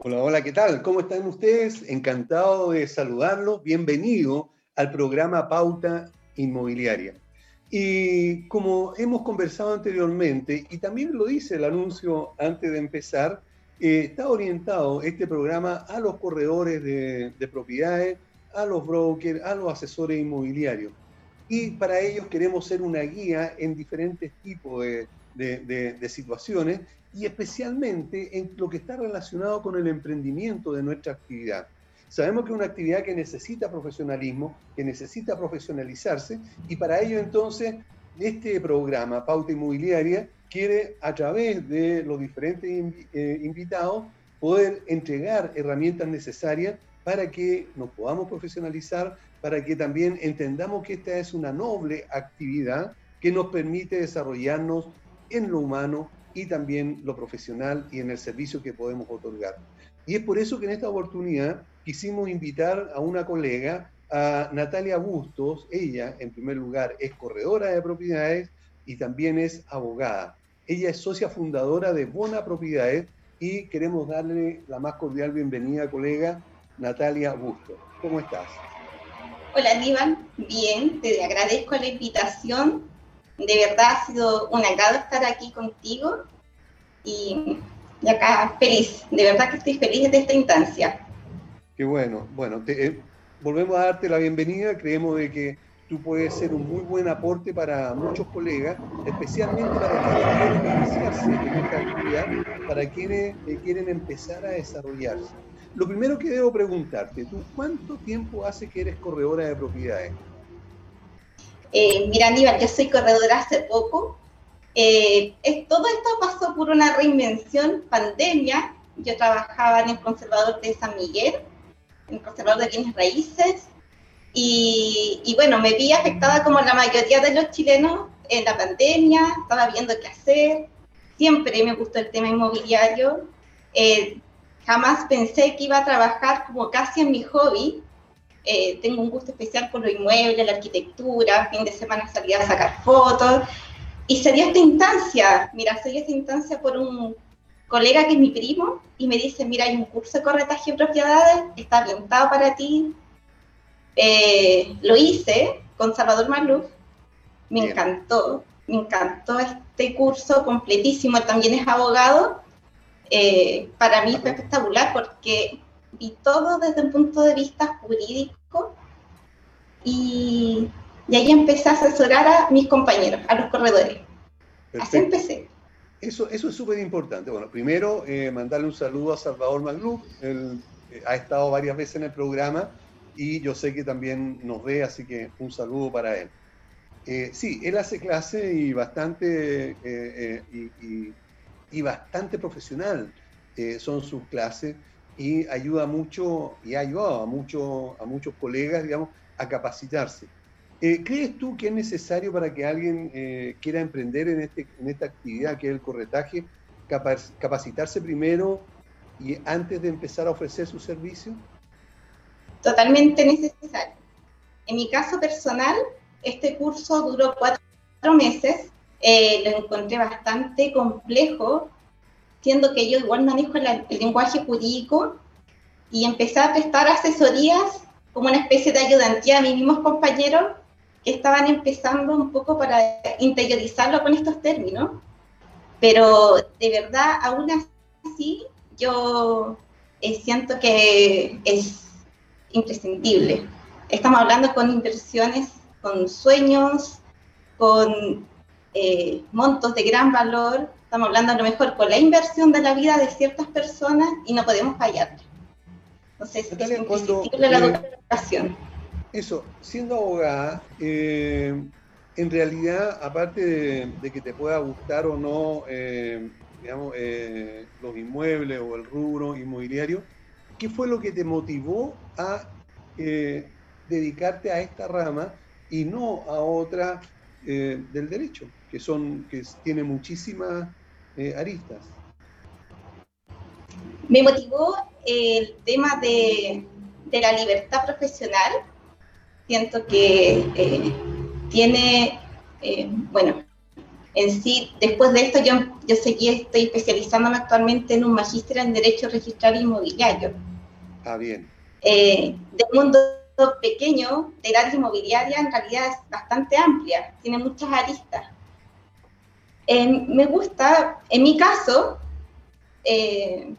Hola, hola, ¿qué tal? ¿Cómo están ustedes? Encantado de saludarlos. Bienvenido al programa Pauta Inmobiliaria. Y como hemos conversado anteriormente, y también lo dice el anuncio antes de empezar, eh, está orientado este programa a los corredores de, propiedades, a los brokers, a los asesores inmobiliarios. Y para ellos queremos ser una guía en diferentes tipos de, de situaciones y especialmente en lo que está relacionado con el emprendimiento de nuestra actividad. Sabemos que es una actividad que necesita profesionalismo, que necesita profesionalizarse y para ello entonces este programa Pauta Inmobiliaria quiere a través de los diferentes eh, invitados poder entregar herramientas necesarias para que nos podamos profesionalizar, para que también entendamos que esta es una noble actividad que nos permite desarrollarnos en lo humano y también lo profesional y en el servicio que podemos otorgar. Y es por eso que en esta oportunidad quisimos invitar a una colega, a Natalia Bustos. Ella, en primer lugar, es corredora de propiedades y también es abogada. Ella es socia fundadora de Bona Propiedades y queremos darle la más cordial bienvenida, colega Natalia Bustos. ¿Cómo estás? Hola, Aníbal. Bien, te agradezco la invitación. De verdad ha sido un agrado estar aquí contigo y y acá feliz, de verdad que estoy feliz de esta instancia. Qué bueno, bueno, eh, volvemos a darte la bienvenida, creemos de que tú puedes ser un muy buen aporte para muchos colegas, especialmente para quienes quieren iniciarse en esta actividad, para quienes eh, quieren empezar a desarrollarse. Lo primero que debo preguntarte, ¿tú cuánto tiempo hace que eres corredora de propiedades? Eh, mira, Aníbal, yo soy corredora hace poco, eh, todo esto pasó por una reinvención pandemia. Yo trabajaba en el conservador de San Miguel, en el conservador de bienes raíces, y, bueno, me vi afectada como la mayoría de los chilenos en la pandemia, estaba viendo qué hacer, siempre me gustó el tema inmobiliario, eh, jamás pensé que iba a trabajar como casi en mi hobby, eh, tengo un gusto especial por lo inmueble, la arquitectura, fin de semana salía a sacar fotos, y se dio esta instancia, mira, se dio esta instancia por un colega que es mi primo y me dice, mira, hay un curso de corretaje de propiedades, está orientado para ti. Eh, lo hice con Salvador Maluf, me encantó, me encantó este curso completísimo, él también es abogado. Eh, para mí fue espectacular porque vi todo desde un punto de vista jurídico y y ahí empecé a asesorar a mis compañeros, a los corredores. Así empecé. Eso, eso es súper importante. Bueno, primero, eh, mandarle un saludo a Salvador Maglú. Él eh, ha estado varias veces en el programa y yo sé que también nos ve, así que un saludo para él. Eh, sí, él hace clase y bastante, y, y, bastante profesional son sus clases y ayuda mucho y ha ayudado a, mucho, a muchos colegas, digamos, a capacitarse. Eh, ¿Crees tú que es necesario para que alguien eh, quiera emprender en, este, en esta actividad que es el corretaje, capacitarse primero y antes de empezar a ofrecer su servicio? Totalmente necesario. En mi caso personal, este curso duró cuatro meses, eh, lo encontré bastante complejo, siendo que yo igual manejo el lenguaje jurídico y empecé a prestar asesorías como una especie de ayudantía a mis mismos compañeros estaban empezando un poco para interiorizarlo con estos términos, pero de verdad, aún así, yo eh, siento que es imprescindible. Estamos hablando con inversiones, con sueños, con eh, montos de gran valor, estamos hablando a lo mejor con la inversión de la vida de ciertas personas y no podemos fallar. Entonces, es imprescindible la documentación eso, siendo abogada, eh, en realidad, aparte de, que te pueda gustar o no, eh, digamos, eh, los inmuebles o el rubro inmobiliario, ¿qué fue lo que te motivó a dedicarte a esta rama y no a otra del derecho, que son, que tiene muchísimas aristas? Me motivó el tema de, de la libertad profesional siento que eh, tiene, eh, bueno, en sí, después de esto, yo, yo seguí, estoy especializándome actualmente en un magíster en Derecho Registral Inmobiliario. Ah, bien. Eh, del mundo pequeño del área inmobiliaria en realidad es bastante amplia, tiene muchas aristas. Eh, me gusta, en mi caso, eh,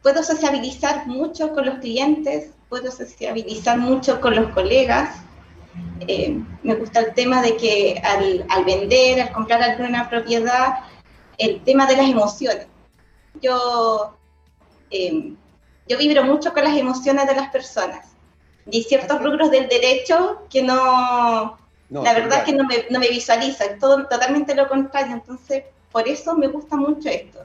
puedo sociabilizar mucho con los clientes, puedo sociabilizar mucho con los colegas. Eh, me gusta el tema de que al, al, vender, al comprar alguna propiedad, el tema de las emociones. Yo, yo vibro mucho con las emociones de las personas y ciertos rubros del derecho que no, la verdad es que no me, no me visualizan, todo totalmente lo contrario, entonces por eso me gusta mucho esto.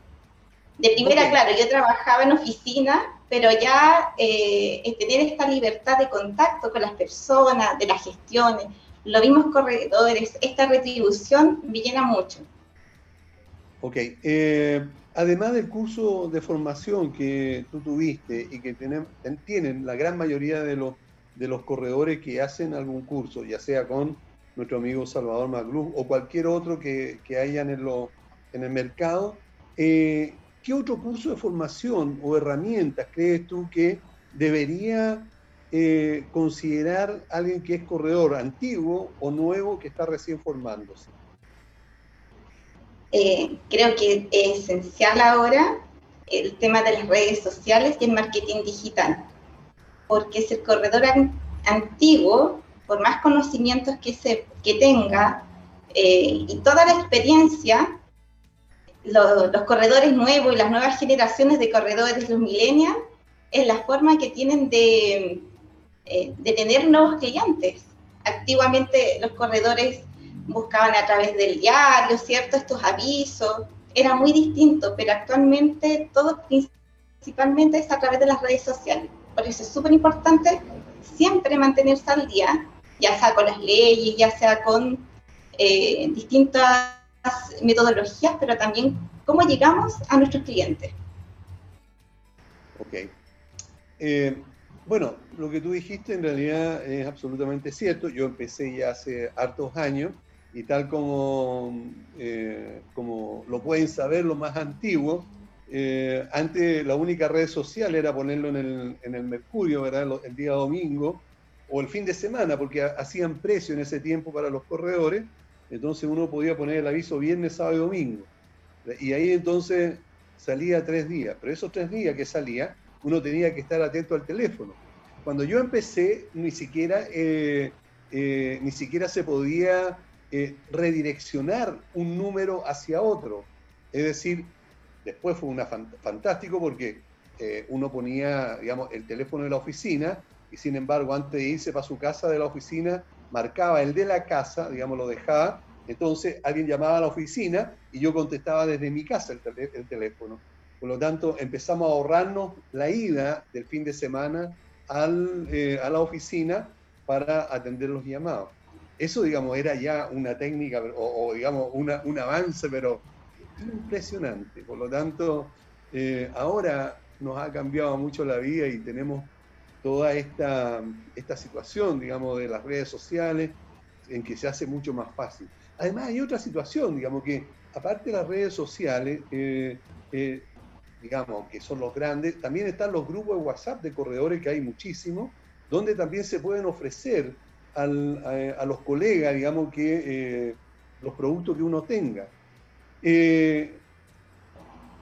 De primera, claro, yo trabajaba en oficina, pero ya eh, tener esta libertad de contacto con las personas, de las gestiones, los mismos corredores, esta retribución me llena mucho. Ok, eh, además del curso de formación que tú tuviste y que tienen, tienen la gran mayoría de los de los corredores que hacen algún curso, ya sea con nuestro amigo Salvador Maglú o cualquier otro que, que hayan en, lo, en el mercado, eh, ¿qué otro curso de formación o herramientas crees tú que debería eh, considerar alguien que es corredor antiguo o nuevo que está recién formándose? Eh, creo que es esencial ahora el tema de las redes sociales y el marketing digital porque es el corredor antiguo, por más conocimientos que, se, que tenga eh, y toda la experiencia, los corredores nuevos y las nuevas generaciones de corredores, los millennials, es la forma que tienen de, eh, de tener nuevos clientes. Activamente los corredores buscaban a través del diario, ¿cierto? Estos avisos. Era muy distinto, pero actualmente todo principalmente es a través de las redes sociales. Por eso es súper importante siempre mantenerse al día, ya sea con las leyes, ya sea con eh, distintas metodologías, pero también cómo llegamos a nuestros clientes. Ok. Eh, bueno, lo que tú dijiste en realidad es absolutamente cierto. Yo empecé ya hace hartos años y tal como, eh, como lo pueden saber los más antiguos, eh, antes la única red social era ponerlo en el, en el Mercurio, ¿verdad? El día domingo o el fin de semana, porque hacían precio en ese tiempo para los corredores, entonces uno podía poner el aviso viernes, sábado y domingo. Y ahí entonces salía tres días, pero esos tres días que salía, uno tenía que estar atento al teléfono. Cuando yo empecé, ni siquiera, eh, eh, ni siquiera se podía redireccionar un número hacia otro. Es decir, Después fue una fantástico porque eh, uno ponía, digamos, el teléfono de la oficina y sin embargo antes de irse para su casa de la oficina marcaba el de la casa, digamos, lo dejaba. Entonces alguien llamaba a la oficina y yo contestaba desde mi casa el, teléfono. Por lo tanto, empezamos a ahorrarnos la ida del fin de semana eh, a la oficina para atender los llamados. Eso, digamos, era ya una técnica o, digamos, un avance, pero impresionante. Por lo tanto, eh, ahora nos ha cambiado mucho la vida y tenemos toda esta, esta situación, digamos, de las redes sociales, en que se hace mucho más fácil. Además, hay otra situación, digamos, que aparte de las redes sociales, eh, eh, digamos, que son los grandes, también están los grupos de WhatsApp de corredores, que hay muchísimos, donde también se pueden ofrecer a, los colegas, digamos, que los productos que uno tenga. Eh,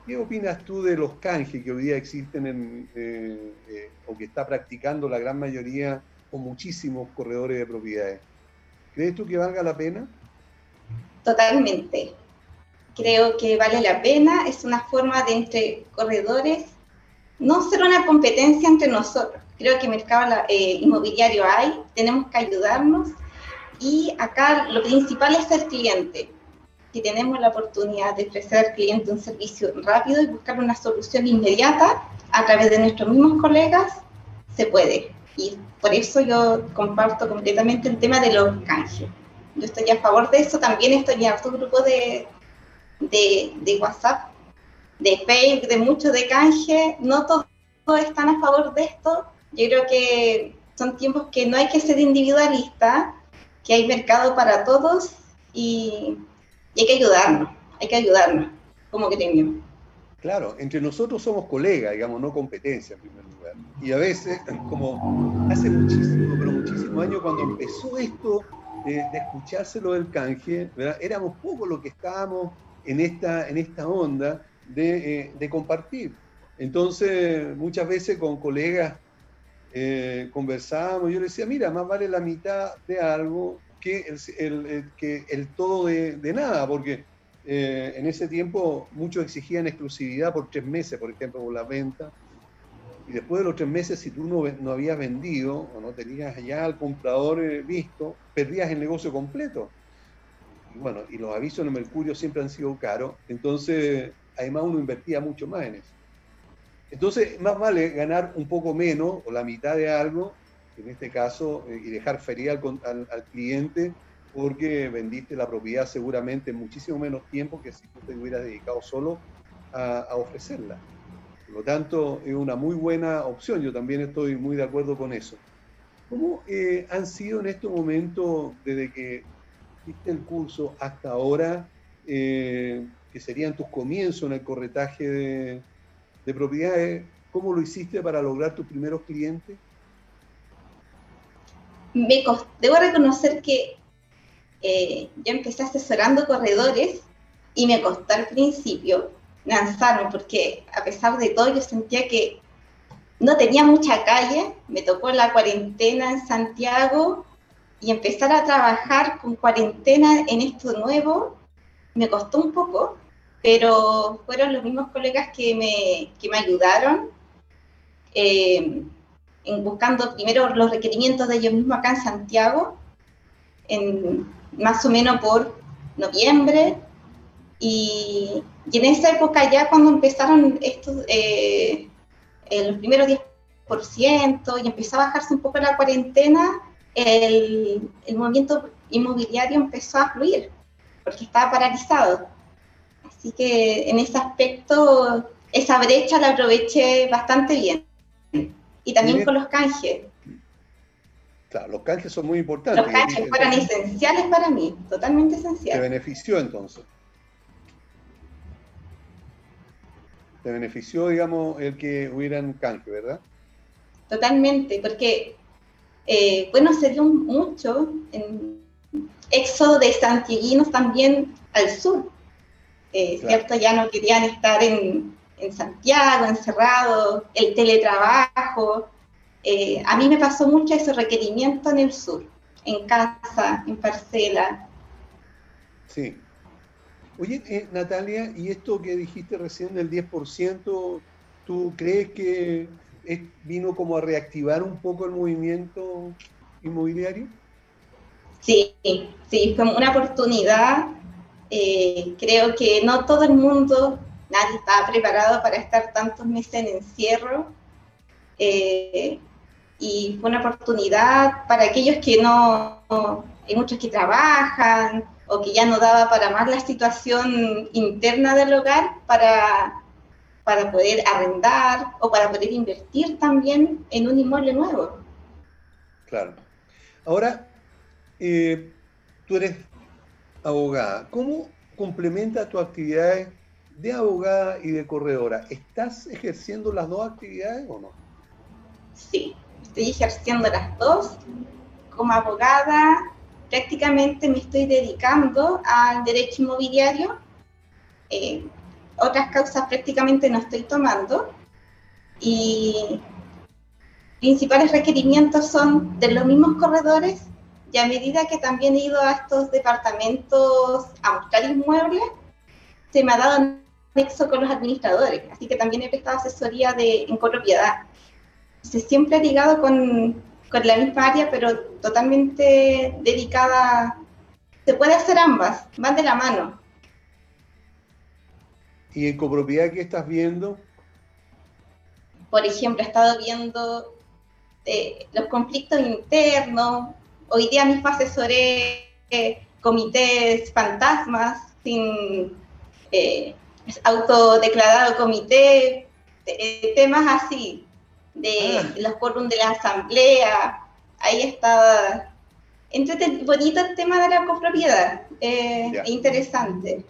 ¿Qué opinas tú de los canjes que hoy día existen en, eh, eh, o que está practicando la gran mayoría o muchísimos corredores de propiedades? ¿Crees tú que valga la pena? Totalmente. Creo que vale la pena. Es una forma de entre corredores no ser una competencia entre nosotros. Creo que mercado inmobiliario hay, tenemos que ayudarnos y acá lo principal es el cliente si tenemos la oportunidad de ofrecer al cliente un servicio rápido y buscar una solución inmediata a través de nuestros mismos colegas, se puede. Y por eso yo comparto completamente el tema de los canjes. Yo estoy a favor de eso, también estoy en otro grupo de, de, de WhatsApp, de Facebook, de muchos de canje. No todos están a favor de esto. Yo creo que son tiempos que no hay que ser individualista, que hay mercado para todos y y hay que ayudarnos, hay que ayudarnos como gremio. Claro, entre nosotros somos colegas, digamos, no competencia en primer lugar. Y a veces, como hace muchísimo, pero muchísimos años, cuando empezó esto de, escuchárselo del canje, éramos pocos los que estábamos en esta, en esta onda de, eh, de compartir. Entonces, muchas veces con colegas eh, conversábamos, yo le decía, mira, más vale la mitad de algo que el, que el todo de, de nada, porque eh, en ese tiempo muchos exigían exclusividad por tres meses, por ejemplo, por la venta. Y después de los tres meses, si tú no, no habías vendido o no tenías ya al comprador eh, visto, perdías el negocio completo. Y bueno, y los avisos en el Mercurio siempre han sido caros, entonces además uno invertía mucho más en eso. Entonces, más vale ganar un poco menos o la mitad de algo, en este caso, eh, y dejar feria al, al cliente porque vendiste la propiedad seguramente en muchísimo menos tiempo que si tú te hubieras dedicado solo a, ofrecerla. Por lo tanto, es una muy buena opción, yo también estoy muy de acuerdo con eso. ¿Cómo eh, han sido en este momento, desde que hiciste el curso hasta ahora, eh, que serían tus comienzos en el corretaje de, de propiedades, cómo lo hiciste para lograr tus primeros clientes? Me debo reconocer que eh, yo empecé asesorando corredores y me costó al principio lanzarme porque a pesar de todo yo sentía que no tenía mucha calle, me tocó la cuarentena en Santiago y empezar a trabajar con cuarentena en esto nuevo me costó un poco, pero fueron los mismos colegas que me, que me ayudaron. Eh, en buscando primero los requerimientos de ellos mismos acá en Santiago, en, más o menos por noviembre. Y, en esa época ya cuando empezaron estos, eh, los primeros 10% y empezó a bajarse un poco la cuarentena, el, el movimiento inmobiliario empezó a fluir, porque estaba paralizado. Así que en ese aspecto, esa brecha la aproveché bastante bien. Y también con los canjes. Claro, los canjes son muy importantes. Los canjes fueron esenciales para mí, totalmente esenciales. ¿Te benefició entonces? ¿Te benefició, digamos, el que hubieran canje, verdad? Totalmente, porque, eh, bueno, se dio mucho en éxodo de santiguinos también al sur, eh, ¿cierto? Ya no querían estar en, en Santiago, encerrados, el teletrabajo, eh, a mí me pasó mucho ese requerimiento en el sur, en casa, en parcela. Sí. Oye, eh, Natalia, ¿y esto que dijiste recién del 10%, tú crees que vino como a reactivar un poco el movimiento inmobiliario? Sí, sí, fue una oportunidad. Eh, creo que no todo el mundo, nadie estaba preparado para estar tantos meses en encierro y fue una oportunidad para aquellos que no, hay muchos que trabajan o que ya no daba para más la situación interna del hogar para, para poder arrendar o para poder invertir también en un inmueble nuevo. Claro. Ahora, eh, tú eres abogada. ¿Cómo complementa tu actividad de abogada y de corredora? ¿Estás ejerciendo las dos actividades o no? Sí, estoy ejerciendo las dos. Como abogada, prácticamente me estoy dedicando al derecho inmobiliario. Eh, otras causas prácticamente no estoy tomando. Y principales requerimientos son de los mismos corredores y a medida que también he ido a estos departamentos a buscar inmuebles, se me ha dado nexo con los administradores, así que también he prestado asesoría de, en copropiedad siempre ligado con, con, la misma área, pero totalmente dedicada. Se puede hacer ambas, van de la mano. ¿Y en copropiedad qué estás viendo? Por ejemplo, he estado viendo eh, los conflictos internos. Hoy día mismo asesoré eh, comités fantasmas sin eh, autodeclarado comité, temas así de ah. los quórum de la asamblea, ahí estaba bonito el tema de la copropiedad. eh, interesante.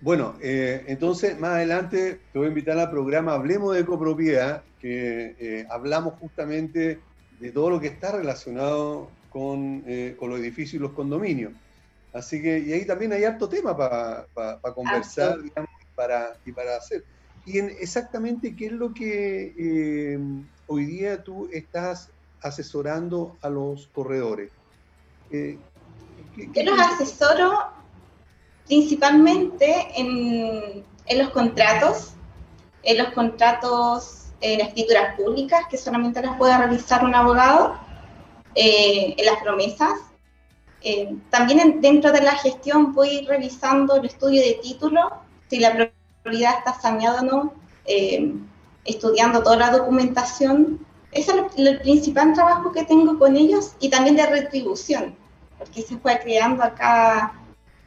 Bueno, eh, entonces más adelante te voy a invitar al programa Hablemos de Copropiedad, que eh, hablamos justamente de todo lo que está relacionado con, con, los edificios y los condominios. Así que, y ahí también hay harto tema para conversar digamos, para, y para hacer. Y en exactamente qué es lo que hoy día tú estás asesorando a los corredores. ¿qué, Yo los asesoro principalmente en, los contratos, en los contratos en escrituras públicas, que solamente las puede realizar un abogado, eh, en las promesas. Eh, también dentro de la gestión voy revisando el estudio de título, si la propiedad está saneada o no, eh, estudiando toda la documentación. Ese es el, principal trabajo que tengo con ellos y también de retribución, porque se fue creando acá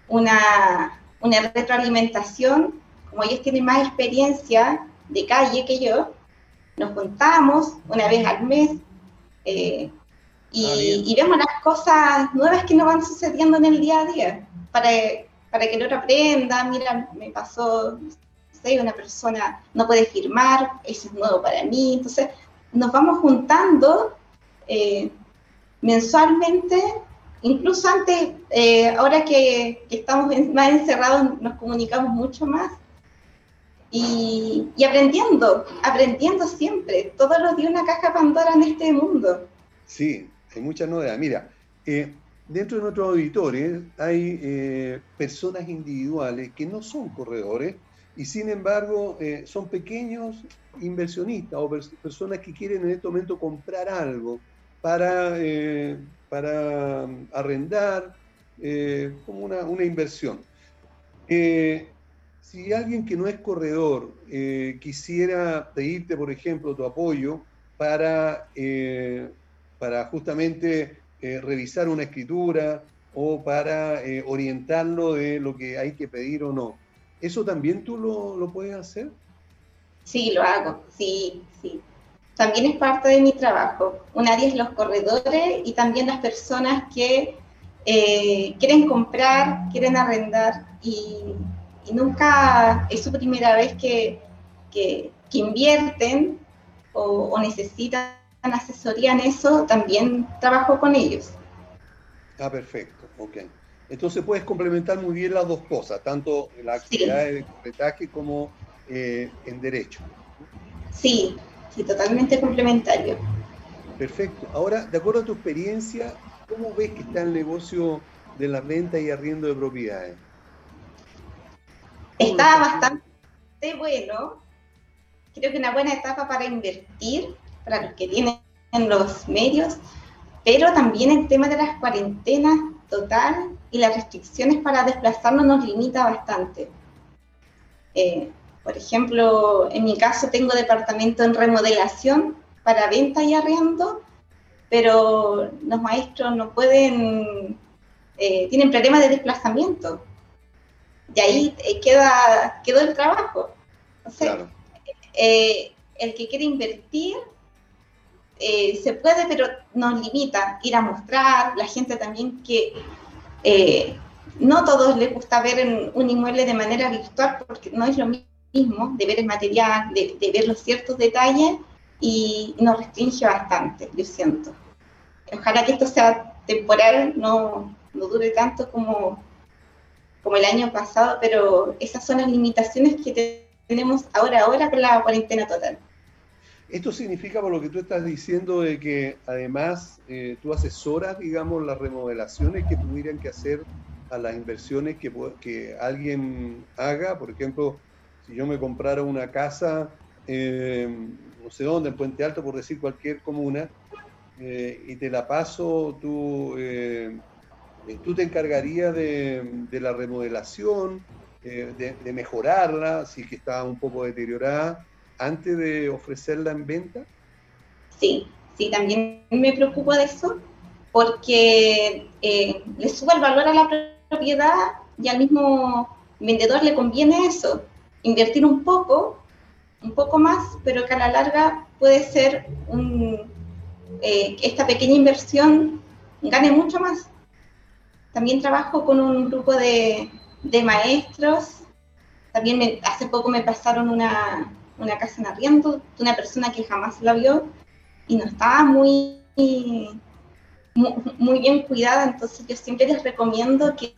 una, una retroalimentación, como ellos tienen más experiencia de calle que yo, nos juntamos una vez al mes eh, y, ah, vemos las cosas nuevas que nos van sucediendo en el día a día, para, para que el otro aprenda, mira, me pasó, no sé, una persona no puede firmar, eso es nuevo para mí, entonces nos vamos juntando eh, mensualmente. Incluso antes, eh, ahora que, estamos más encerrados, nos comunicamos mucho más. Y, aprendiendo, aprendiendo siempre. Todos los días una caja Pandora en este mundo. Sí, muchas novedades. Mira, eh, dentro de nuestros auditores hay eh, personas individuales que no son corredores y sin embargo son pequeños inversionistas o personas que quieren en este momento comprar algo para para um, arrendar, eh, como una, inversión. Eh, si alguien que no es corredor eh, quisiera pedirte, por ejemplo, tu apoyo para, para justamente revisar una escritura o para orientarlo de lo que hay que pedir o no, ¿eso también tú lo, lo puedes hacer? Sí, lo hago, sí, sí también es parte de mi trabajo. Un área es los corredores y también las personas que eh, quieren comprar, quieren arrendar y, nunca es su primera vez que, que, invierten o, necesitan asesoría en eso, también trabajo con ellos. Ah, perfecto, ok. Entonces puedes complementar muy bien las dos cosas, tanto la actividad de corretaje como eh, en derecho. Sí, y totalmente complementario. Perfecto. Ahora, de acuerdo a tu experiencia, ¿cómo ves que está el negocio de la venta y arriendo de propiedades? Está bastante bueno. Creo que una buena etapa para invertir, para los que tienen los medios, pero también el tema de las cuarentenas total y las restricciones para desplazarnos nos limita bastante. Eh, por ejemplo, en mi caso tengo departamento en remodelación para venta y arriendo, pero los maestros no pueden, eh, tienen problemas de desplazamiento. Y ahí eh, queda, quedó el trabajo. O sea, eh, el que quiere invertir se puede, pero nos limita ir a mostrar, la gente también que no todos les gusta ver un inmueble de manera virtual porque no es lo mismo de ver el material, de, ver los ciertos detalles y nos restringe bastante, yo siento. Ojalá que esto sea temporal, no, no dure tanto como, como el año pasado, pero esas son las limitaciones que tenemos ahora, ahora con la cuarentena total. Esto significa, por lo que tú estás diciendo, de que además eh, tú asesoras, digamos, las remodelaciones que tuvieran que hacer a las inversiones que, que alguien haga, por ejemplo, si yo me comprara una casa, eh, no sé dónde, en Puente Alto, por decir cualquier comuna, eh, y te la paso, tú, eh, tú te encargarías de, la remodelación, de, mejorarla, si es que está un poco deteriorada, antes de ofrecerla en venta? Sí, sí, también me preocupo de eso, porque le sube el valor a la propiedad y al mismo vendedor le conviene eso invertir un poco, un poco más, pero que a la larga puede ser un, eh, esta pequeña inversión gane mucho más. también trabajo con un grupo de, maestros. También hace poco me pasaron una, casa en arriendo de una persona que jamás la vio y no estaba muy, muy, bien cuidada. Entonces yo siempre les recomiendo que,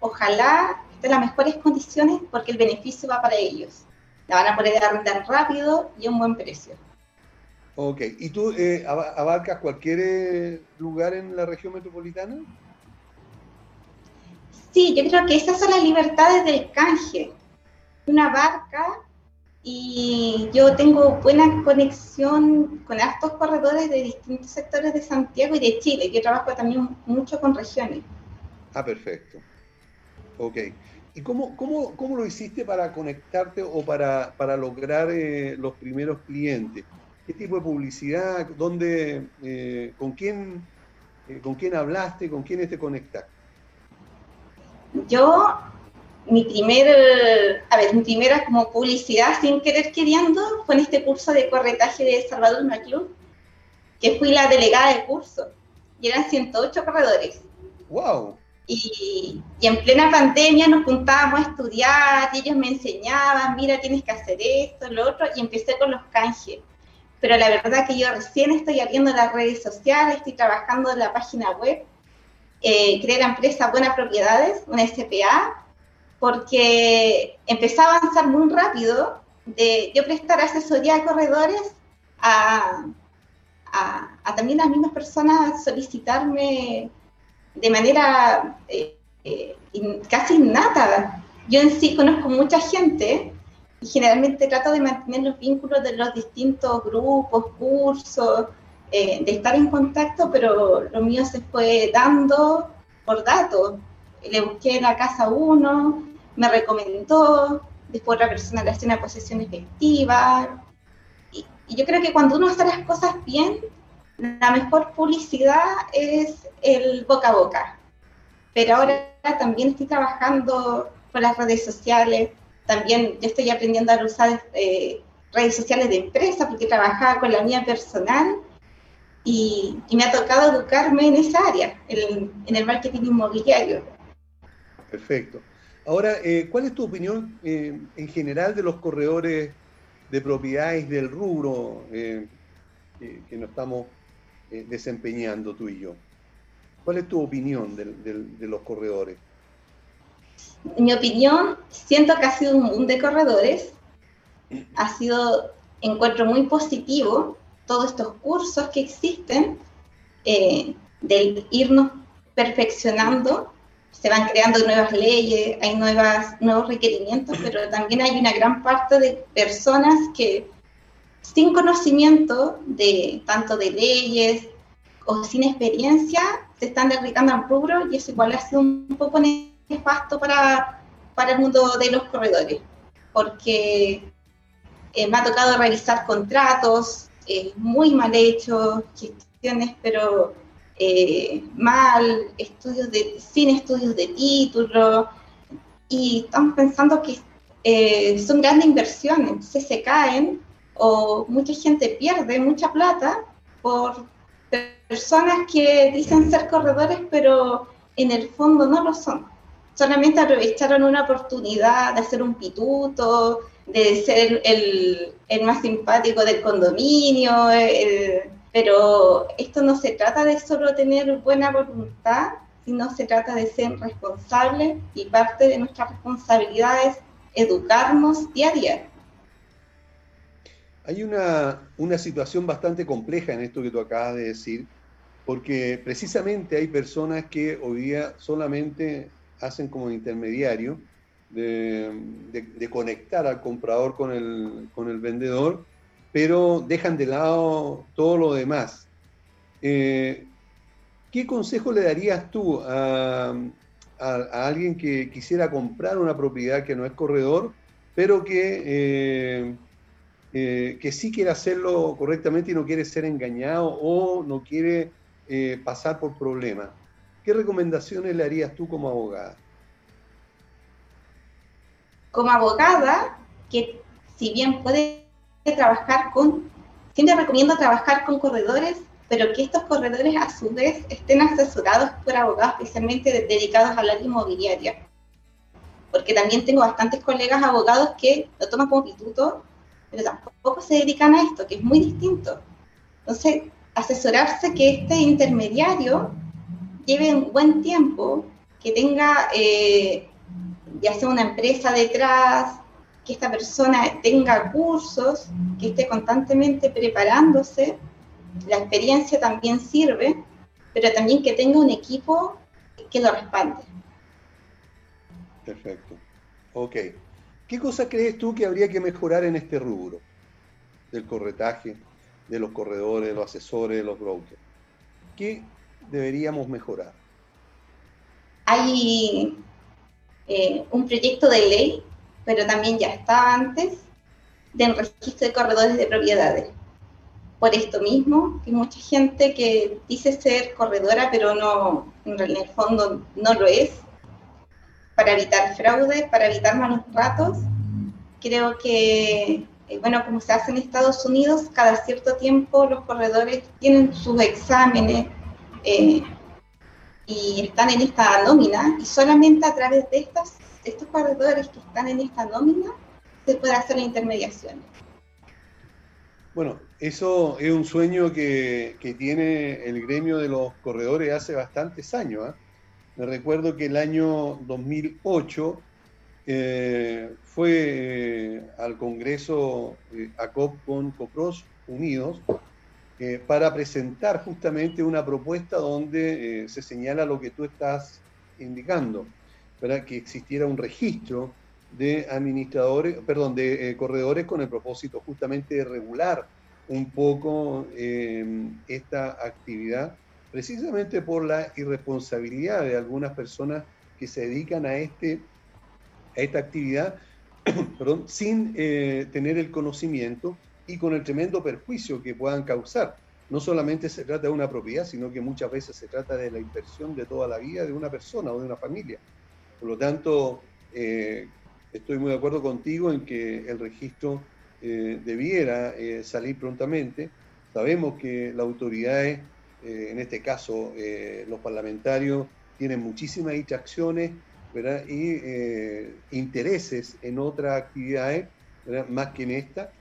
ojalá esté en las mejores condiciones porque el beneficio va para ellos. La van a poder arrendar rápido y a un buen precio. Ok, ¿y tú eh, abarcas cualquier eh, lugar en la región metropolitana? Sí, yo creo que esas son las libertades del canje. Una barca y yo tengo buena conexión con estos corredores de distintos sectores de Santiago y de Chile. Yo trabajo también mucho con regiones. Ah, perfecto. Ok. ¿Y cómo, cómo, cómo lo hiciste para conectarte o para, para lograr eh, los primeros clientes? ¿Qué tipo de publicidad? ¿Dónde, eh, con, quién, eh, ¿Con quién hablaste? ¿Con quiénes te conectaste? Yo, mi primer, a ver, mi primera como publicidad sin querer queriendo fue en este curso de corretaje de Salvador Maclub, que fui la delegada del curso. Y eran 108 corredores. ¡Wow! Y, y, en plena pandemia nos juntábamos a estudiar y ellos me enseñaban, mira, tienes que hacer esto, lo otro, y empecé con los canjes pero la verdad que yo recién estoy abriendo las redes sociales, estoy trabajando en la página web, eh, creé la empresa Buenas Propiedades, una SPA, porque empecé a avanzar muy rápido de yo prestar asesoría a corredores a, a, también las mismas personas solicitarme de manera eh, eh, casi innata. Yo en sí conozco mucha gente y generalmente trato de mantener los vínculos de los distintos grupos, cursos, eh, de estar en contacto, pero lo mío se fue dando por datos. Le busqué la casa uno, me recomendó, después otra persona le hace una posesión efectiva. Y, y yo creo que cuando uno hace las cosas bien, la mejor publicidad es el boca a boca. Pero ahora también estoy trabajando con las redes sociales, también yo estoy aprendiendo a usar eh, redes sociales de empresa porque trabajaba con la mía personal y, me ha tocado educarme en esa área, en, el marketing inmobiliario. Perfecto. Ahora, eh, ¿cuál es tu opinión eh, en general de los corredores de propiedades del rubro que nos estamos desempeñando tú y yo? ¿Cuál es tu opinión de los corredores? mi opinión, siento que ha sido un boom de corredores. Ha sido, encuentro muy positivo todos estos cursos que existen, eh, de irnos perfeccionando. Se van creando nuevas leyes, hay nuevas, nuevos requerimientos, pero también hay una gran parte de personas que sin conocimiento de tanto de leyes o sin experiencia se están dedicando al rubro y eso igual ha un poco nefasto para, para el mundo de los corredores, porque eh, me ha tocado realizar contratos eh, muy mal hechos, gestiones pero eh, mal, estudios de, sin estudios de título, y estamos pensando que son grandes inversiones, entonces se caen o mucha gente pierde mucha plata por personas que dicen ser corredores, pero en el fondo no lo son. Solamente aprovecharon una oportunidad de hacer un pituto, de ser el, más simpático del condominio, pero esto no se trata de solo tener buena voluntad, sino se trata de ser responsables y parte de nuestra responsabilidad es educarnos día a día. Hay una, una situación bastante compleja en esto que tú acabas de decir, porque precisamente hay personas que hoy día solamente hacen como intermediario de, conectar al comprador con el, con el, vendedor, pero dejan de lado todo lo demás. Eh, ¿Qué consejo le darías tú a, alguien que quisiera comprar una propiedad que no es corredor, pero que, eh, eh, que sí quiere hacerlo correctamente y no quiere ser engañado o no quiere pasar por problemas? ¿Qué recomendaciones le harías tú como abogada? Como abogada, que si bien puede trabajar con, siempre recomiendo trabajar con corredores pero que estos corredores a su vez estén asesorados por abogados especialmente dedicados al área inmobiliaria. Porque también tengo bastantes colegas abogados que lo toman como pituto, pero tampoco se dedican a esto, que es muy distinto. Entonces, asesorarse que este intermediario lleve un buen tiempo, que tenga eh, ya sea una empresa detrás, que esta persona tenga cursos, que esté constantemente preparándose. La experiencia también sirve, pero también que tenga un equipo que lo respalde. Perfecto. Ok. ¿Qué cosa crees tú que habría que mejorar en este rubro del corretaje, de los corredores, de los asesores, de los brokers? ¿Qué deberíamos mejorar? Hay eh, un proyecto de ley, pero también ya está antes, del registro de corredores de propiedades. Por esto mismo, hay mucha gente que dice ser corredora, pero no, en el fondo no lo es, para evitar fraude, para evitar malos ratos. Creo que, eh, bueno, como se hace en Estados Unidos, cada cierto tiempo los corredores tienen sus exámenes, eh, y están en esta nómina y solamente a través de estos, estos corredores que están en esta nómina se puede hacer la intermediación. Bueno, eso es un sueño que, que tiene el gremio de los corredores hace bastantes años. ¿eh? Me recuerdo que el año 2008 eh, fue eh, al Congreso ACOP con COPROS Unidos eh, para presentar justamente una propuesta donde eh, se señala lo que tú estás indicando, para que existiera un registro de administradores, perdón, de eh, corredores con el propósito justamente de regular un poco esta actividad, precisamente por la irresponsabilidad de algunas personas que se dedican a, este, a esta actividad perdón, sin tener el conocimiento y con el tremendo perjuicio que puedan causar. No solamente se trata de una propiedad, sino que muchas veces se trata de la inversión de toda la vida de una persona o de una familia. Por lo tanto, eh, estoy muy de acuerdo contigo en que el registro eh, debiera eh, salir prontamente. Sabemos que las autoridades, en este caso los parlamentarios, tienen muchísimas distracciones y intereses en otras actividades, más que en esta.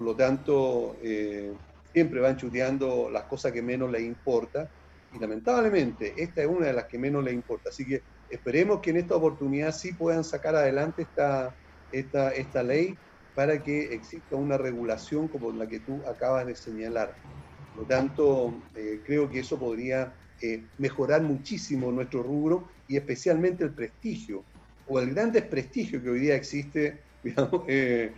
Por lo tanto, eh, siempre van chuteando las cosas que menos les importa. Y lamentablemente, esta es una de las que menos les importa. Así que esperemos que en esta oportunidad sí puedan sacar adelante esta, esta, esta ley para que exista una regulación como la que tú acabas de señalar. Por lo tanto, eh, creo que eso podría eh, mejorar muchísimo nuestro rubro y especialmente el prestigio o el gran desprestigio que hoy día existe eh,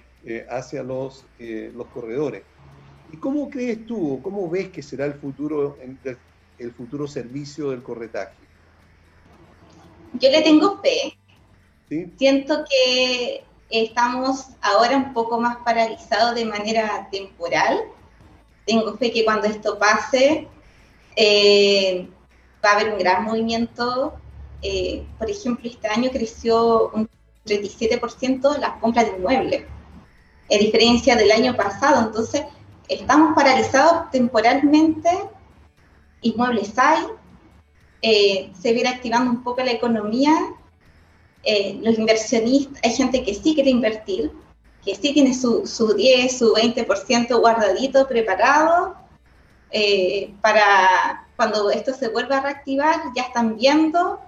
hacia los, los corredores. ¿Y cómo crees tú, cómo ves que será el futuro, el futuro servicio del corretaje? Yo le tengo fe. Siento que estamos ahora un poco más paralizados de manera temporal. Tengo fe que cuando esto pase eh, va a haber un gran movimiento. por ejemplo, este año creció un 37% las compras de inmuebles a diferencia del año pasado. Entonces, estamos paralizados temporalmente, inmuebles hay, eh, se viene activando un poco la economía, eh, los inversionistas, hay gente que sí quiere invertir, que sí tiene su, su 10, su 20% guardadito, preparado, eh, para cuando esto se vuelva a reactivar, ya están viendo.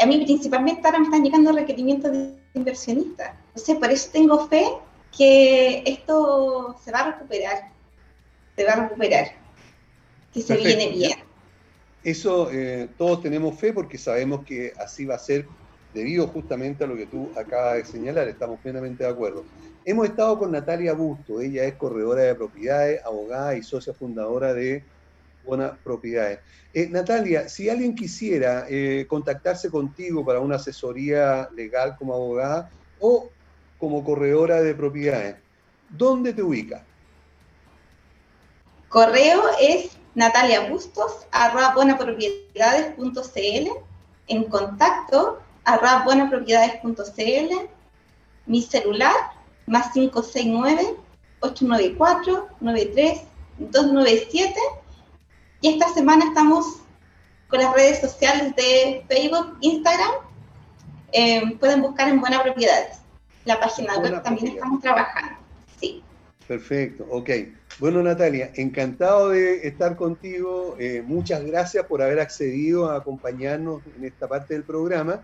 A mí principalmente ahora me están llegando requerimientos de inversionistas. Entonces, por eso tengo fe que esto se va a recuperar, se va a recuperar, que se viene bien. Eso eh, todos tenemos fe porque sabemos que así va a ser debido justamente a lo que tú acabas de señalar, estamos plenamente de acuerdo. Hemos estado con Natalia Busto, ella es corredora de propiedades, abogada y socia fundadora de Buenas Propiedades. Eh, Natalia, si alguien quisiera eh, contactarse contigo para una asesoría legal como abogada o como corredora de propiedades. ¿Dónde te ubica? Correo es nataliabustos.buenapropiedades.cl en contacto arroba buenapropiedades.cl mi celular más 569 894 93 297 Y esta semana estamos con las redes sociales de Facebook, Instagram. Eh, pueden buscar en Buena Propiedades. La página web también estamos trabajando. Sí. Perfecto, ok. Bueno, Natalia, encantado de estar contigo. Eh, muchas gracias por haber accedido a acompañarnos en esta parte del programa.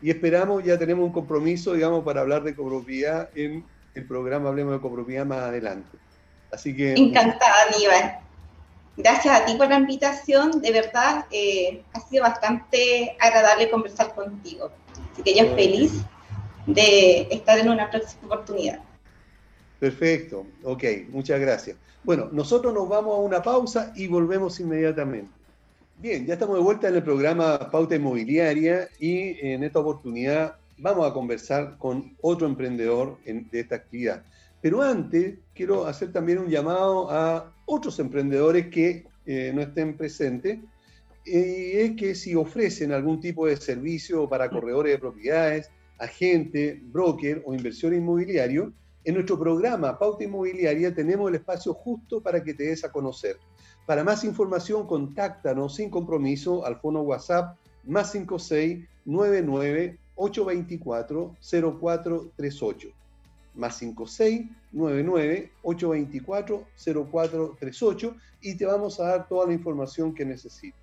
Y esperamos, ya tenemos un compromiso, digamos, para hablar de copropiedad en el programa Hablemos de Copropiedad más adelante. Así que... Encantada, Aníbal. Gracias a ti por la invitación. De verdad, eh, ha sido bastante agradable conversar contigo. Así que yo feliz de estar en una próxima oportunidad. Perfecto, ok, muchas gracias. Bueno, nosotros nos vamos a una pausa y volvemos inmediatamente. Bien, ya estamos de vuelta en el programa Pauta Inmobiliaria y en esta oportunidad vamos a conversar con otro emprendedor de esta actividad. Pero antes quiero hacer también un llamado a otros emprendedores que eh, no estén presentes, y es que si ofrecen algún tipo de servicio para corredores de propiedades, agente, broker o inversor inmobiliario, en nuestro programa Pauta Inmobiliaria tenemos el espacio justo para que te des a conocer. Para más información, contáctanos sin compromiso al fono WhatsApp más 5699 824 0438 más 5699 824 0438 y te vamos a dar toda la información que necesites.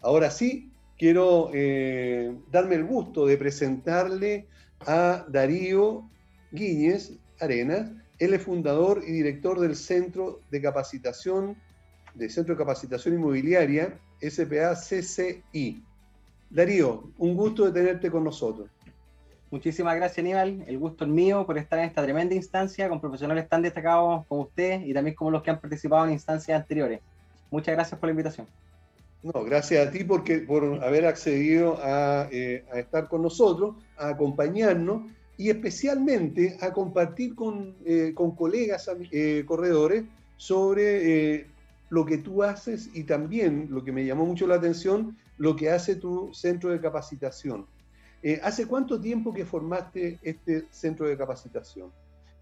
Ahora sí, quiero eh, darme el gusto de presentarle a Darío Guíñez Arenas. Él es fundador y director del Centro de Capacitación, del Centro de Capacitación Inmobiliaria, SPA CCI. Darío, un gusto de tenerte con nosotros. Muchísimas gracias, Aníbal. El gusto es mío por estar en esta tremenda instancia con profesionales tan destacados como usted y también como los que han participado en instancias anteriores. Muchas gracias por la invitación. No, gracias a ti porque, por haber accedido a, eh, estar con nosotros, a acompañarnos y especialmente a compartir con, eh, colegas eh, corredores sobre lo que tú haces y también lo que me llamó mucho la atención, lo que hace tu centro de capacitación. Eh, ¿Hace cuánto tiempo que formaste este centro de capacitación?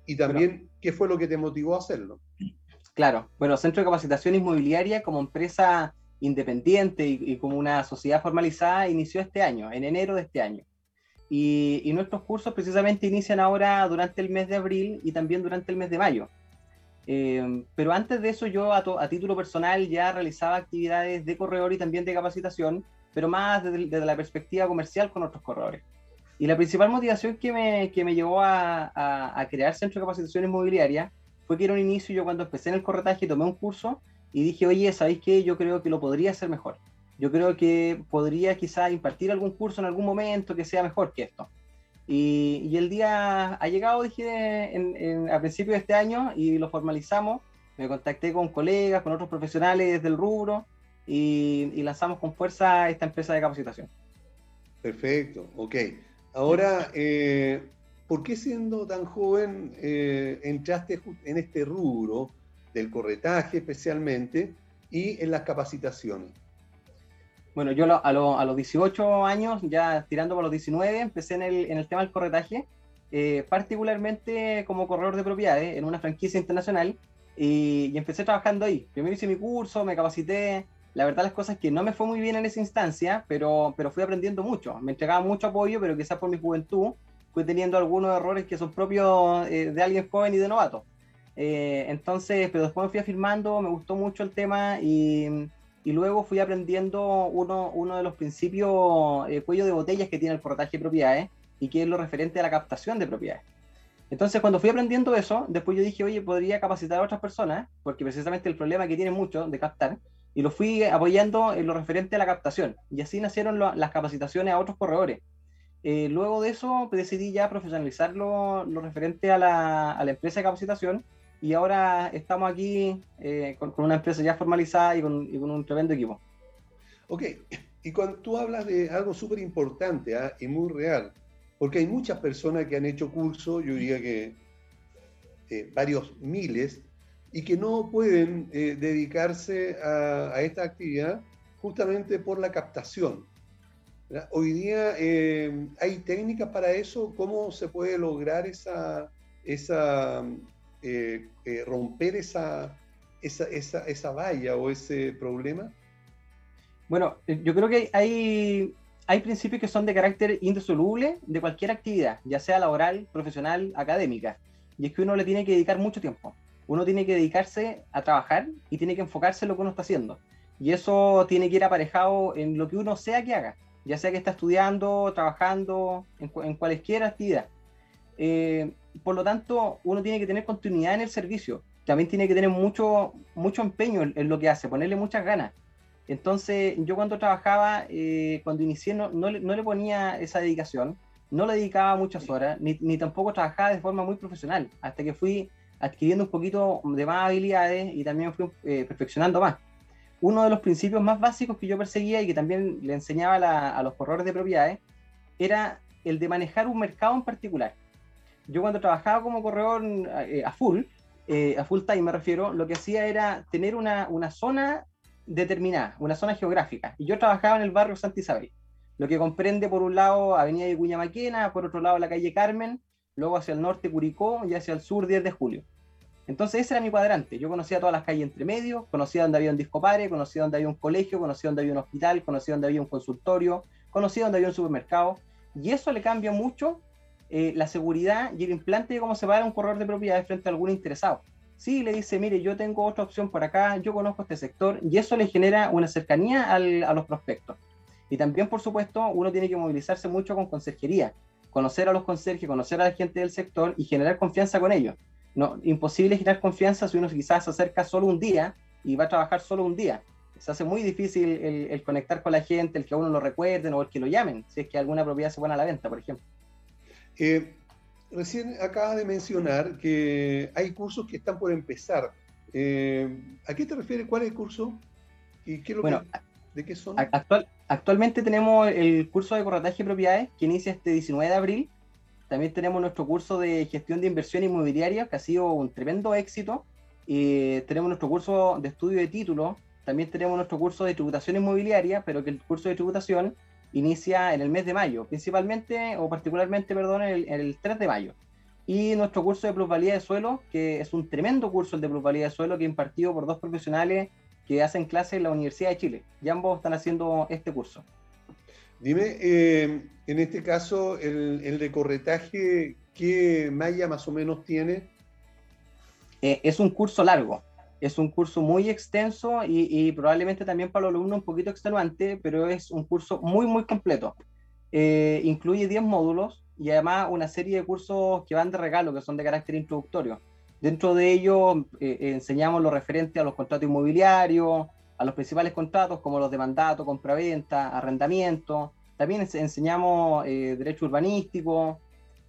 Y también, ¿qué fue lo que te motivó a hacerlo? Claro, bueno, Centro de Capacitación Inmobiliaria como empresa independiente y, como una sociedad formalizada inició este año, en enero de este año. Y, nuestros cursos precisamente inician ahora durante el mes de abril y también durante el mes de mayo. Eh, pero antes de eso yo a, a, título personal ya realizaba actividades de corredor y también de capacitación pero más desde, la perspectiva comercial con otros corredores. Y la principal motivación que me, que me llevó a, a, crear Centro de Capacitación Inmobiliaria fue que era un inicio, yo cuando empecé en el corretaje tomé un curso y dije, oye, ¿sabéis qué? Yo creo que lo podría hacer mejor. Yo creo que podría quizá impartir algún curso en algún momento que sea mejor que esto. Y, el día ha llegado, dije, en, a principios de este año y lo formalizamos. Me contacté con colegas, con otros profesionales del rubro y, lanzamos con fuerza esta empresa de capacitación. Perfecto, ok. Ahora, eh, ¿por qué siendo tan joven eh, entraste en este rubro del corretaje especialmente y en las capacitaciones? Bueno, yo a, a, los 18 años, ya tirando por los 19, empecé en el, en el tema del corretaje, eh, particularmente como corredor de propiedades en una franquicia internacional y, y, empecé trabajando ahí. Primero hice mi curso, me capacité, la verdad las cosas que no me fue muy bien en esa instancia, pero, pero fui aprendiendo mucho. Me entregaba mucho apoyo, pero quizás por mi juventud fui teniendo algunos errores que son propios eh, de alguien joven y de novato. Eh, entonces, pero después me fui afirmando, me gustó mucho el tema y, y luego fui aprendiendo uno, uno de los principios eh, cuello de botellas que tiene el portaje de propiedades y que es lo referente a la captación de propiedades. Entonces, cuando fui aprendiendo eso, después yo dije, oye, podría capacitar a otras personas, porque precisamente el problema que tienen mucho de captar y lo fui apoyando en lo referente a la captación. Y así nacieron las capacitaciones a otros corredores. Eh, luego de eso decidí ya profesionalizar lo, referente a la, a la, empresa de capacitación y ahora estamos aquí eh, con, una empresa ya formalizada y con, y con, un tremendo equipo. Ok, y cuando tú hablas de algo súper importante ¿ah? y muy real, porque hay muchas personas que han hecho cursos, yo diría que eh, varios miles, y que no pueden eh, dedicarse a, esta actividad justamente por la captación. Hoy día eh, hay técnicas para eso, ¿cómo se puede lograr esa, esa eh, romper esa, esa, esa, esa, valla o ese problema? Bueno, eh, yo creo que hay, hay principios que son de carácter indisoluble de cualquier actividad, ya sea laboral, profesional, académica. Y es que uno le tiene que dedicar mucho tiempo. Uno tiene que dedicarse a trabajar y tiene que enfocarse en lo que uno está haciendo. Y eso tiene que ir aparejado en lo que uno sea que haga, ya sea que está estudiando, trabajando, en, en cualquier actividad. Eh, por lo tanto, uno tiene que tener continuidad en el servicio. También tiene que tener mucho, mucho empeño en, lo que hace, ponerle muchas ganas. Entonces, yo cuando trabajaba, eh, cuando inicié, no, no, le, ponía esa dedicación, no le dedicaba muchas horas, ni, ni, tampoco trabajaba de forma muy profesional, hasta que fui adquiriendo un poquito de más habilidades y también fui eh, perfeccionando más. Uno de los principios más básicos que yo perseguía y que también le enseñaba a los corredores de propiedades era el de manejar un mercado en particular yo cuando trabajaba como corredor eh, a full, eh, a full time me refiero, lo que hacía era tener una, una, zona determinada, una zona geográfica. Y yo trabajaba en el barrio Santa Isabel, lo que comprende por un lado Avenida de Maquena, por otro lado la calle Carmen, luego hacia el norte Curicó y hacia el sur 10 de julio. Entonces ese era mi cuadrante. Yo conocía todas las calles entre medio, conocía donde había un discopare, conocía donde había un colegio, conocía donde había un hospital, conocía donde había un consultorio, conocía donde había un supermercado. Y eso le cambia mucho eh, la seguridad y el implante de cómo se va a dar un corredor de propiedades frente a algún interesado. Sí, le dice, mire, yo tengo otra opción por acá, yo conozco este sector, y eso le genera una cercanía al, a los prospectos. Y también, por supuesto, uno tiene que movilizarse mucho con conserjería, conocer a los conserjes, conocer a la gente del sector y generar confianza con ellos. No, imposible generar confianza si uno quizás se acerca solo un día y va a trabajar solo un día. Se hace muy difícil el, el conectar con la gente, el que a uno lo recuerden o el que lo llamen, si es que alguna propiedad se pone a la venta, por ejemplo. Eh, recién acaba de mencionar que hay cursos que están por empezar. Eh, ¿A qué te refieres? ¿Cuál es el curso? ¿Y qué bueno, ¿De qué son? Actual, actualmente tenemos el curso de corretaje de propiedades que inicia este 19 de abril. También tenemos nuestro curso de gestión de inversión inmobiliaria, que ha sido un tremendo éxito. y tenemos nuestro curso de estudio de título. También tenemos nuestro curso de tributación inmobiliaria, pero que el curso de tributación inicia en el mes de mayo, principalmente o particularmente, perdón, el, el 3 de mayo. Y nuestro curso de plusvalía de suelo, que es un tremendo curso el de plusvalía de suelo que impartido por dos profesionales que hacen clase en la Universidad de Chile. Y ambos están haciendo este curso. Dime, eh, en este caso, el, el, de corretaje, ¿qué malla más o menos tiene? Eh, es un curso largo, es un curso muy extenso y, probablemente también para los alumnos un poquito extenuante, pero es un curso muy, muy completo. Eh, incluye 10 módulos y además una serie de cursos que van de regalo, que son de carácter introductorio. Dentro de ello eh, enseñamos lo referente a los contratos inmobiliarios, a los principales contratos como los de mandato, compraventa, arrendamiento. También enseñamos eh, derecho urbanístico,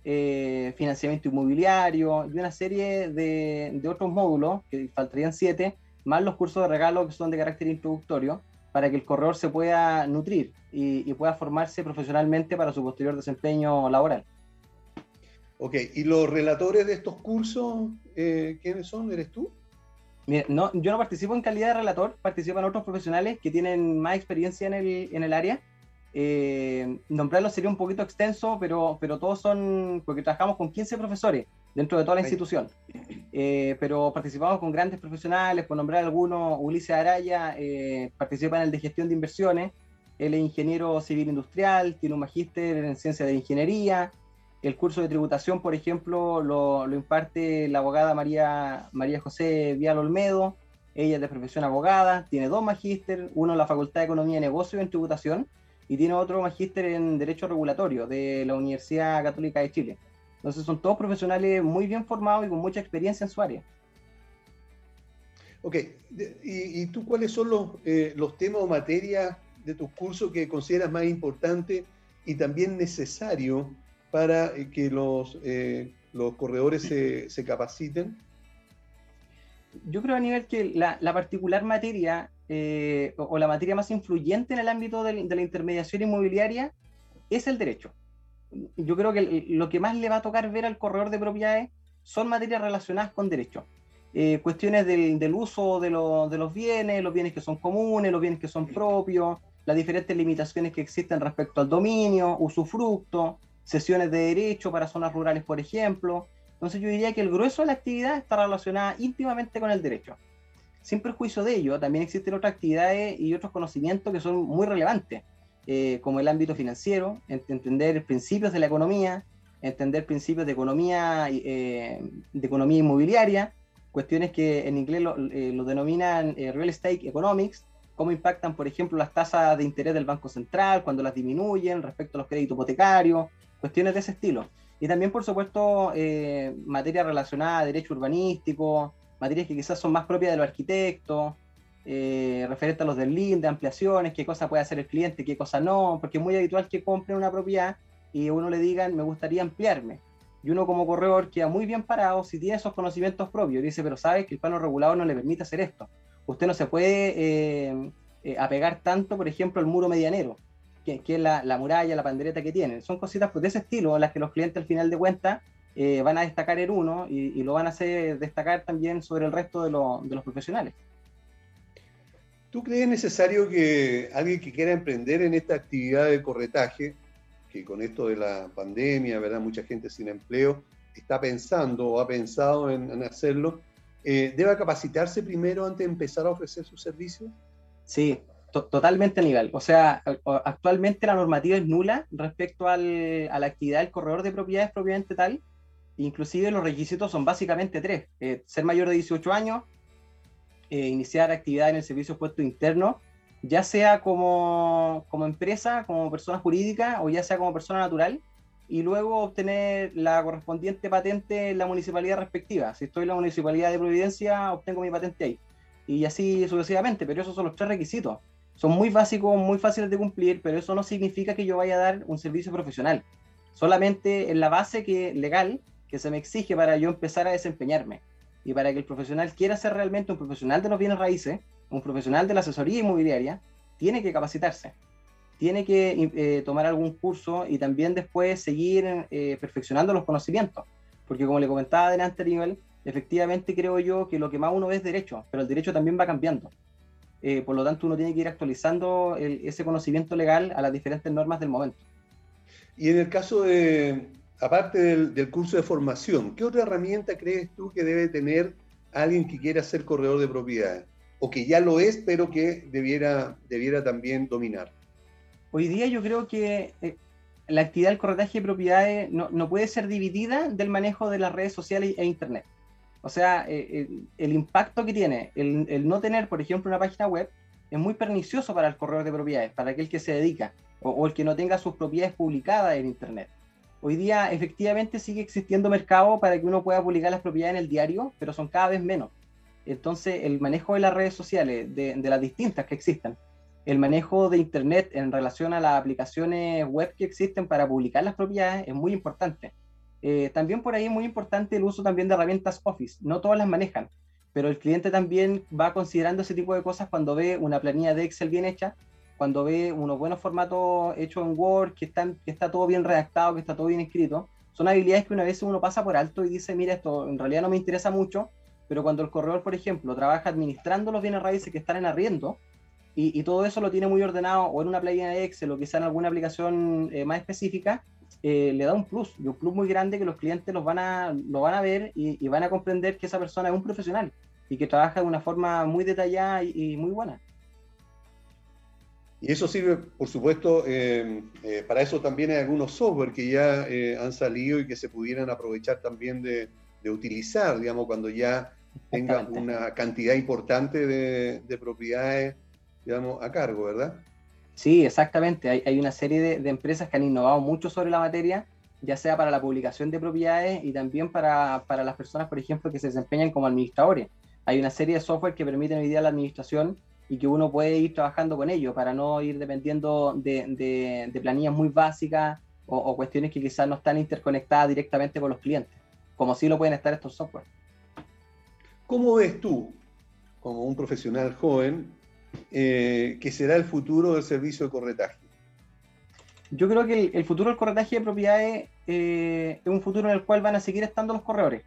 eh, financiamiento inmobiliario y una serie de, otros módulos, que faltarían siete, más los cursos de regalo que son de carácter introductorio, para que el corredor se pueda nutrir y, pueda formarse profesionalmente para su posterior desempeño laboral. Ok, ¿y los relatores de estos cursos, eh, quiénes son? ¿Eres tú? no, yo no participo en calidad de relator, participan otros profesionales que tienen más experiencia en el, en el área eh, nombrarlos sería un poquito extenso, pero, pero todos son, porque trabajamos con 15 profesores dentro de toda la institución, eh, pero participamos con grandes profesionales, por nombrar algunos, Ulises Araya eh, participa en el de gestión de inversiones, él es ingeniero civil industrial, tiene un magíster en ciencia de ingeniería, el curso de tributación, por ejemplo, lo, lo imparte la abogada María, María José Vial Olmedo, ella es de profesión abogada, tiene dos magíster, uno en la Facultad de Economía y Negocio y en Tributación, y tiene otro magíster en Derecho Regulatorio de la Universidad Católica de Chile. Entonces son todos profesionales muy bien formados y con mucha experiencia en su área. Ok, ¿y, tú cuáles son los, eh, los temas o materias de tus cursos que consideras más importantes y también necesarios para eh, que los, eh, los corredores se, se, capaciten? Yo creo a nivel que la, la particular materia eh, o, la materia más influyente en el ámbito de, la intermediación inmobiliaria es el derecho. Yo creo que lo que más le va a tocar ver al corredor de propiedades son materias relacionadas con derecho. Eh, cuestiones del, uso de, de, los bienes, los bienes que son comunes, los bienes que son propios, las diferentes limitaciones que existen respecto al dominio, usufructo, sesiones de derecho para zonas rurales, por ejemplo. Entonces yo diría que el grueso de la actividad está relacionada íntimamente con el derecho. Sin perjuicio de ello, también existen otras actividades y otros conocimientos que son muy relevantes, eh, como el ámbito financiero, entender principios de la economía, entender principios de economía, eh, de economía inmobiliaria, cuestiones que en inglés lo, eh, denominan real estate economics, cómo impactan, por ejemplo, las tasas de interés del Banco Central, cuando las disminuyen respecto a los créditos hipotecarios, cuestiones de ese estilo. Y también, por supuesto, materia relacionada a derecho urbanístico, materias que quizás son más propias de los arquitectos, eh, referente a los del link, de ampliaciones, qué cosa puede hacer el cliente, qué cosa no, porque es muy habitual que compren una propiedad y uno le digan, me gustaría ampliarme. Y uno como corredor queda muy bien parado si tiene esos conocimientos propios. Y dice, pero sabes que el plano regulador no le permite hacer esto. Usted no se puede eh, eh, apegar tanto, por ejemplo, al muro medianero, que, es la, muralla, la pandereta que tienen. Son cositas pues, de ese estilo, las que los clientes al final de cuentas eh, van a destacar en uno y, lo van a hacer destacar también sobre el resto de, los profesionales. ¿Tú crees necesario que alguien que quiera emprender en esta actividad de corretaje, que con esto de la pandemia, ¿verdad? Mucha gente sin empleo está pensando o ha pensado en, hacerlo, eh, ¿deba capacitarse primero antes de empezar a ofrecer su servicio? Sí, totalmente nivel. O sea, actualmente la normativa es nula respecto a la actividad del corredor de propiedades propiamente tal, Inclusive los requisitos son básicamente tres. Eh, ser mayor de 18 años, eh, iniciar actividad en el servicio puesto interno, ya sea como, como empresa, como persona jurídica o ya sea como persona natural, y luego obtener la correspondiente patente en la municipalidad respectiva. Si estoy en la municipalidad de Providencia, obtengo mi patente ahí. Y así sucesivamente, pero esos son los tres requisitos. Son muy básicos, muy fáciles de cumplir, pero eso no significa que yo vaya a dar un servicio profesional. Solamente en la base que, legal que se me exige para yo empezar a desempeñarme y para que el profesional quiera ser realmente un profesional de los bienes raíces, un profesional de la asesoría inmobiliaria, tiene que capacitarse, tiene que eh, tomar algún curso y también después seguir eh, perfeccionando los conocimientos. Porque como le comentaba adelante, nivel, efectivamente creo yo que lo que más uno ve es derecho, pero el derecho también va cambiando. Eh, por lo tanto, uno tiene que ir actualizando ese conocimiento legal a las diferentes normas del momento. Y en el caso de, aparte del, curso de formación, ¿qué otra herramienta crees tú que debe tener alguien que quiera ser corredor de propiedades? O que ya lo es, pero que debiera, también dominar. Hoy día yo creo que eh, la actividad del corretaje de propiedades no, puede ser dividida del manejo de las redes sociales e Internet. O sea, eh, el, impacto que tiene el, no tener, por ejemplo, una página web es muy pernicioso para el corredor de propiedades, para aquel que se dedica, o el que no tenga sus propiedades publicadas en Internet. Hoy día efectivamente sigue existiendo mercado para que uno pueda publicar las propiedades en el diario, pero son cada vez menos. Entonces, el manejo de las redes sociales, de, las distintas que existen, el manejo de Internet en relación a las aplicaciones web que existen para publicar las propiedades es muy importante. Eh, también por ahí es muy importante el uso también de herramientas Office. No todas las manejan, pero el cliente también va considerando ese tipo de cosas cuando ve una planilla de Excel bien hecha cuando ve unos buenos formatos hechos en Word, que, están, que está todo bien redactado, que está todo bien escrito, son habilidades que una vez uno pasa por alto y dice, mira, esto en realidad no me interesa mucho, pero cuando el corredor, por ejemplo, trabaja administrando los bienes raíces que están en arriendo, y, todo eso lo tiene muy ordenado o en una playa de Excel o quizá en alguna aplicación eh, más específica, eh, le da un plus, y un plus muy grande que los clientes los van a, lo van a ver y, van a comprender que esa persona es un profesional y que trabaja de una forma muy detallada y muy buena. Y eso sirve, por supuesto, eh, eh, para eso también hay algunos software que ya eh, han salido y que se pudieran aprovechar también de, utilizar, digamos, cuando ya tenga una cantidad importante de, propiedades, digamos, a cargo, ¿verdad? Sí, exactamente. Hay, una serie de, empresas que han innovado mucho sobre la materia, ya sea para la publicación de propiedades y también para, para las personas, por ejemplo, que se desempeñan como administradores. Hay una serie de software que permiten hoy día la administración y que uno puede ir trabajando con ellos para no ir dependiendo de, planillas muy básicas o, cuestiones que quizás no están interconectadas directamente con los clientes, como sí lo pueden estar estos software. ¿Cómo ves tú, como un profesional joven, eh, que será el futuro del servicio de corretaje? Yo creo que el, futuro del corretaje de propiedades eh, es un futuro en el cual van a seguir estando los corredores.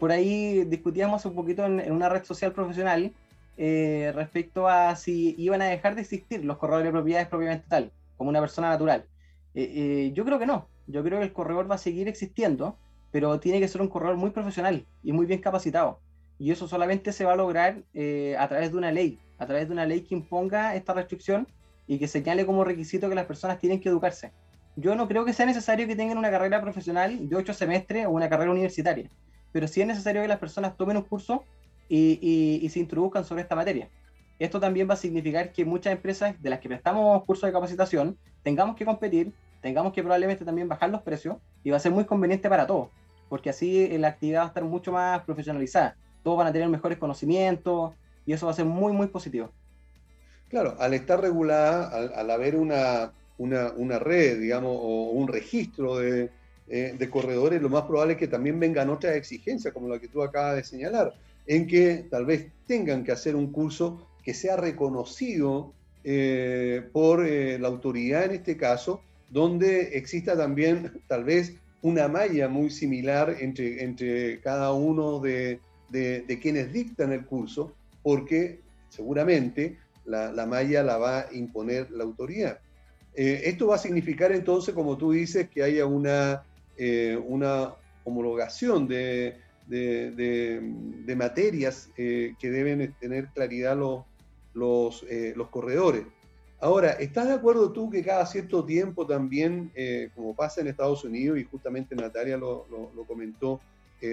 Por ahí discutíamos un poquito en una red social profesional eh, respecto a si iban a dejar de existir los corredores de propiedades propiamente tal, como una persona natural. Eh, eh, yo creo que no. Yo creo que el corredor va a seguir existiendo, pero tiene que ser un corredor muy profesional y muy bien capacitado. y eso solamente se va a lograr a través de una ley, a través de una ley que imponga esta restricción y que señale como requisito que las personas tienen que educarse. Yo no creo que sea necesario que tengan una carrera profesional de ocho semestres o una carrera universitaria, pero sí es necesario que las personas tomen un curso y, y se introduzcan sobre esta materia. Esto también va a significar que muchas empresas de las que prestamos cursos de capacitación tengamos que competir, tengamos que probablemente también bajar los precios y va a ser muy conveniente para todos, porque así la actividad va a estar mucho más profesionalizada todos van a tener mejores conocimientos y eso va a ser muy, muy positivo. Claro, al estar regulada, al, haber una, una, red, digamos, o un registro de, eh, de, corredores, lo más probable es que también vengan otras exigencias, como la que tú acabas de señalar, en que tal vez tengan que hacer un curso que sea reconocido eh, por eh, la autoridad en este caso, donde exista también tal vez una malla muy similar entre, entre cada uno de, de, quienes dictan el curso, porque seguramente la, malla la va a imponer la autoridad. Eh, esto va a significar entonces, como tú dices, que haya una, una homologación de, de, materias eh, que deben tener claridad los, los, los, corredores. Ahora, ¿estás de acuerdo tú que cada cierto tiempo también, como pasa en Estados Unidos, y justamente Natalia lo, lo comentó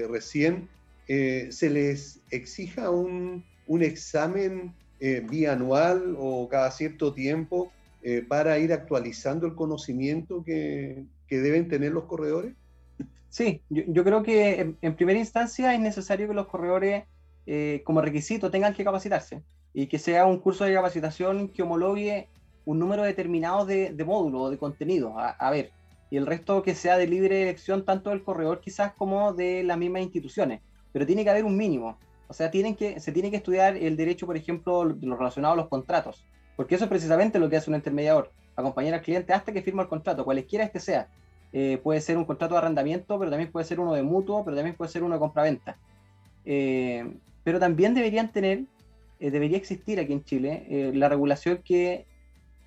recién, eh, se les exija un, examen eh, bianual o cada cierto tiempo eh, para ir actualizando el conocimiento que, deben tener los corredores? Sí, yo, creo que en, primera instancia es necesario que los corredores como requisito tengan que capacitarse y que sea un curso de capacitación que homologue un número determinado de, módulos o de contenido. A, ver, y el resto que sea de libre elección tanto del corredor quizás como de las mismas instituciones pero tiene que haber un mínimo. O sea, tienen que, se tiene que estudiar el derecho, por ejemplo, de lo relacionado a los contratos, porque eso es precisamente lo que hace un intermediador, acompañar al cliente hasta que firma el contrato, cualesquiera este sea. Eh, puede ser un contrato de arrendamiento, pero también puede ser uno de mutuo, pero también puede ser uno de compraventa. Eh, pero también deberían tener, eh, debería existir aquí en Chile la regulación que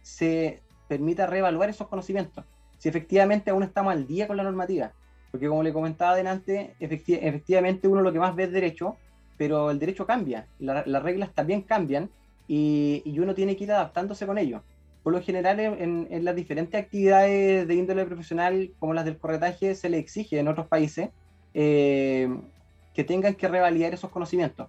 se permita reevaluar esos conocimientos. Si efectivamente aún estamos al día con la normativa, porque como le comentaba adelante, efectivamente uno lo que más ve es derecho, pero el derecho cambia, las reglas también cambian y, uno tiene que ir adaptándose con ello. Por lo general, en, las diferentes actividades de índole profesional, como las del corretaje, se le exige en otros países eh, que tengan que revalidar esos conocimientos.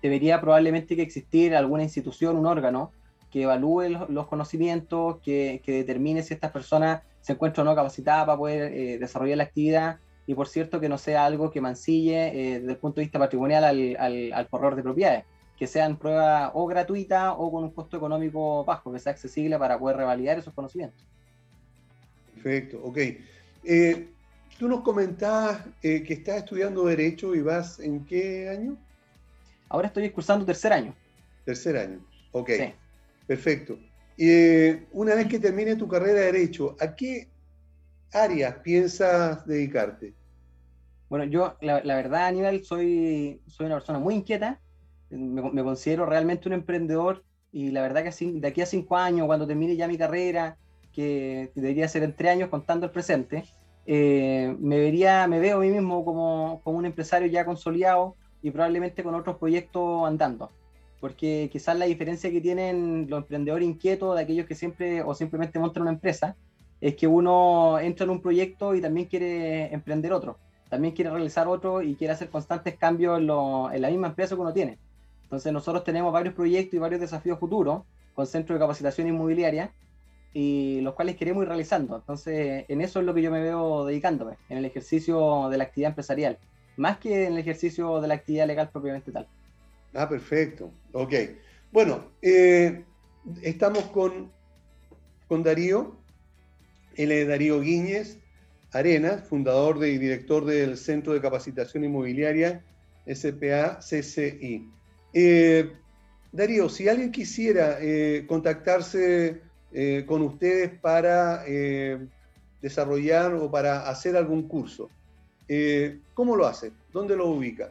Debería probablemente que existir alguna institución, un órgano, que evalúe los, conocimientos, que, determine si estas personas se encuentra o no capacitada para poder eh, desarrollar la actividad y por cierto que no sea algo que mancille eh, desde el punto de vista patrimonial al, al, corredor de propiedades, que sean pruebas o gratuitas o con un costo económico bajo, que sea accesible para poder revalidar esos conocimientos. Perfecto, ok. Eh, tú nos comentabas que estás estudiando Derecho y vas en qué año? Ahora estoy cursando tercer año. Tercer año, ok. Sí. Perfecto. Eh, una vez que termine tu carrera de Derecho, ¿a qué áreas piensas dedicarte? Bueno, yo, la, verdad, Aníbal, soy, soy una persona muy inquieta. Me, considero realmente un emprendedor y la verdad que de aquí a cinco años, cuando termine ya mi carrera, que debería ser en tres años contando el presente, eh, me, vería, me veo a mí mismo como, como un empresario ya consolidado y probablemente con otros proyectos andando porque quizás la diferencia que tienen los emprendedores inquietos de aquellos que siempre o simplemente montan una empresa es que uno entra en un proyecto y también quiere emprender otro, también quiere realizar otro y quiere hacer constantes cambios en, en la misma empresa que uno tiene. Entonces nosotros tenemos varios proyectos y varios desafíos futuros con centros de capacitación inmobiliaria y los cuales queremos ir realizando. Entonces en eso es lo que yo me veo dedicándome, en el ejercicio de la actividad empresarial, más que en el ejercicio de la actividad legal propiamente tal. Ah, perfecto. Ok. Bueno, eh, estamos con, con Darío. Él es Darío Guíñez Arenas, fundador y director del Centro de Capacitación Inmobiliaria SPA CCI. Eh, Darío, si alguien quisiera eh, contactarse con ustedes para desarrollar o para hacer algún curso, ¿cómo lo hace? ¿Dónde lo ubica?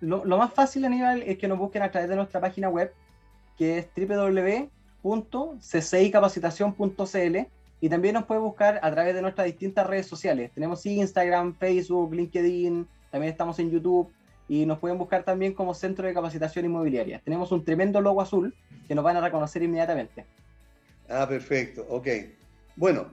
lo, más fácil, Aníbal, es que nos busquen a través de nuestra página web, que es www.ccicapacitación.cl y también nos puede buscar a través de nuestras distintas redes sociales. Tenemos Instagram, Facebook, LinkedIn, también estamos en YouTube. Y nos pueden buscar también como Centro de Capacitación Inmobiliaria. Tenemos un tremendo logo azul que nos van a reconocer inmediatamente. Ah, perfecto, ok. Bueno,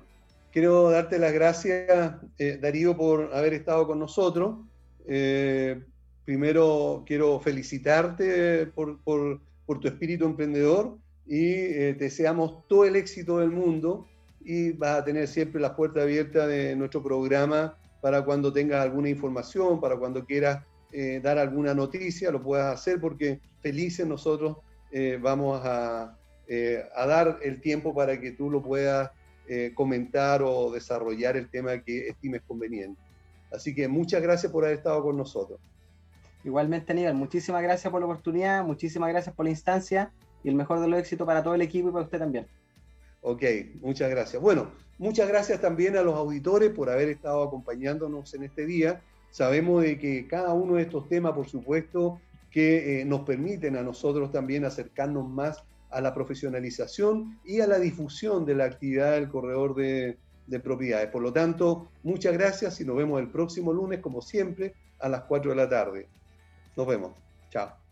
quiero darte las gracias, eh, Darío, por haber estado con nosotros. Eh, primero quiero felicitarte por, tu espíritu emprendedor y eh, te deseamos todo el éxito del mundo y vas a tener siempre las puertas abiertas de nuestro programa para cuando tengas alguna información, para cuando quieras eh, dar alguna noticia, lo puedas hacer porque felices nosotros eh, vamos a, a, dar el tiempo para que tú lo puedas comentar o desarrollar el tema que estimes conveniente. Así que muchas gracias por haber estado con nosotros. Igualmente, Aníbal, muchísimas gracias por la oportunidad, muchísimas gracias por la instancia y el mejor de los éxitos para todo el equipo y para usted también. Ok, muchas gracias. Bueno, muchas gracias también a los auditores por haber estado acompañándonos en este día. Sabemos de que cada uno de estos temas, por supuesto, que eh, nos permiten a nosotros también acercarnos más a la profesionalización y a la difusión de la actividad del corredor de, de propiedades. Por lo tanto, muchas gracias y nos vemos el próximo lunes, como siempre, a las 4 de la tarde. Nos vemos. Chao.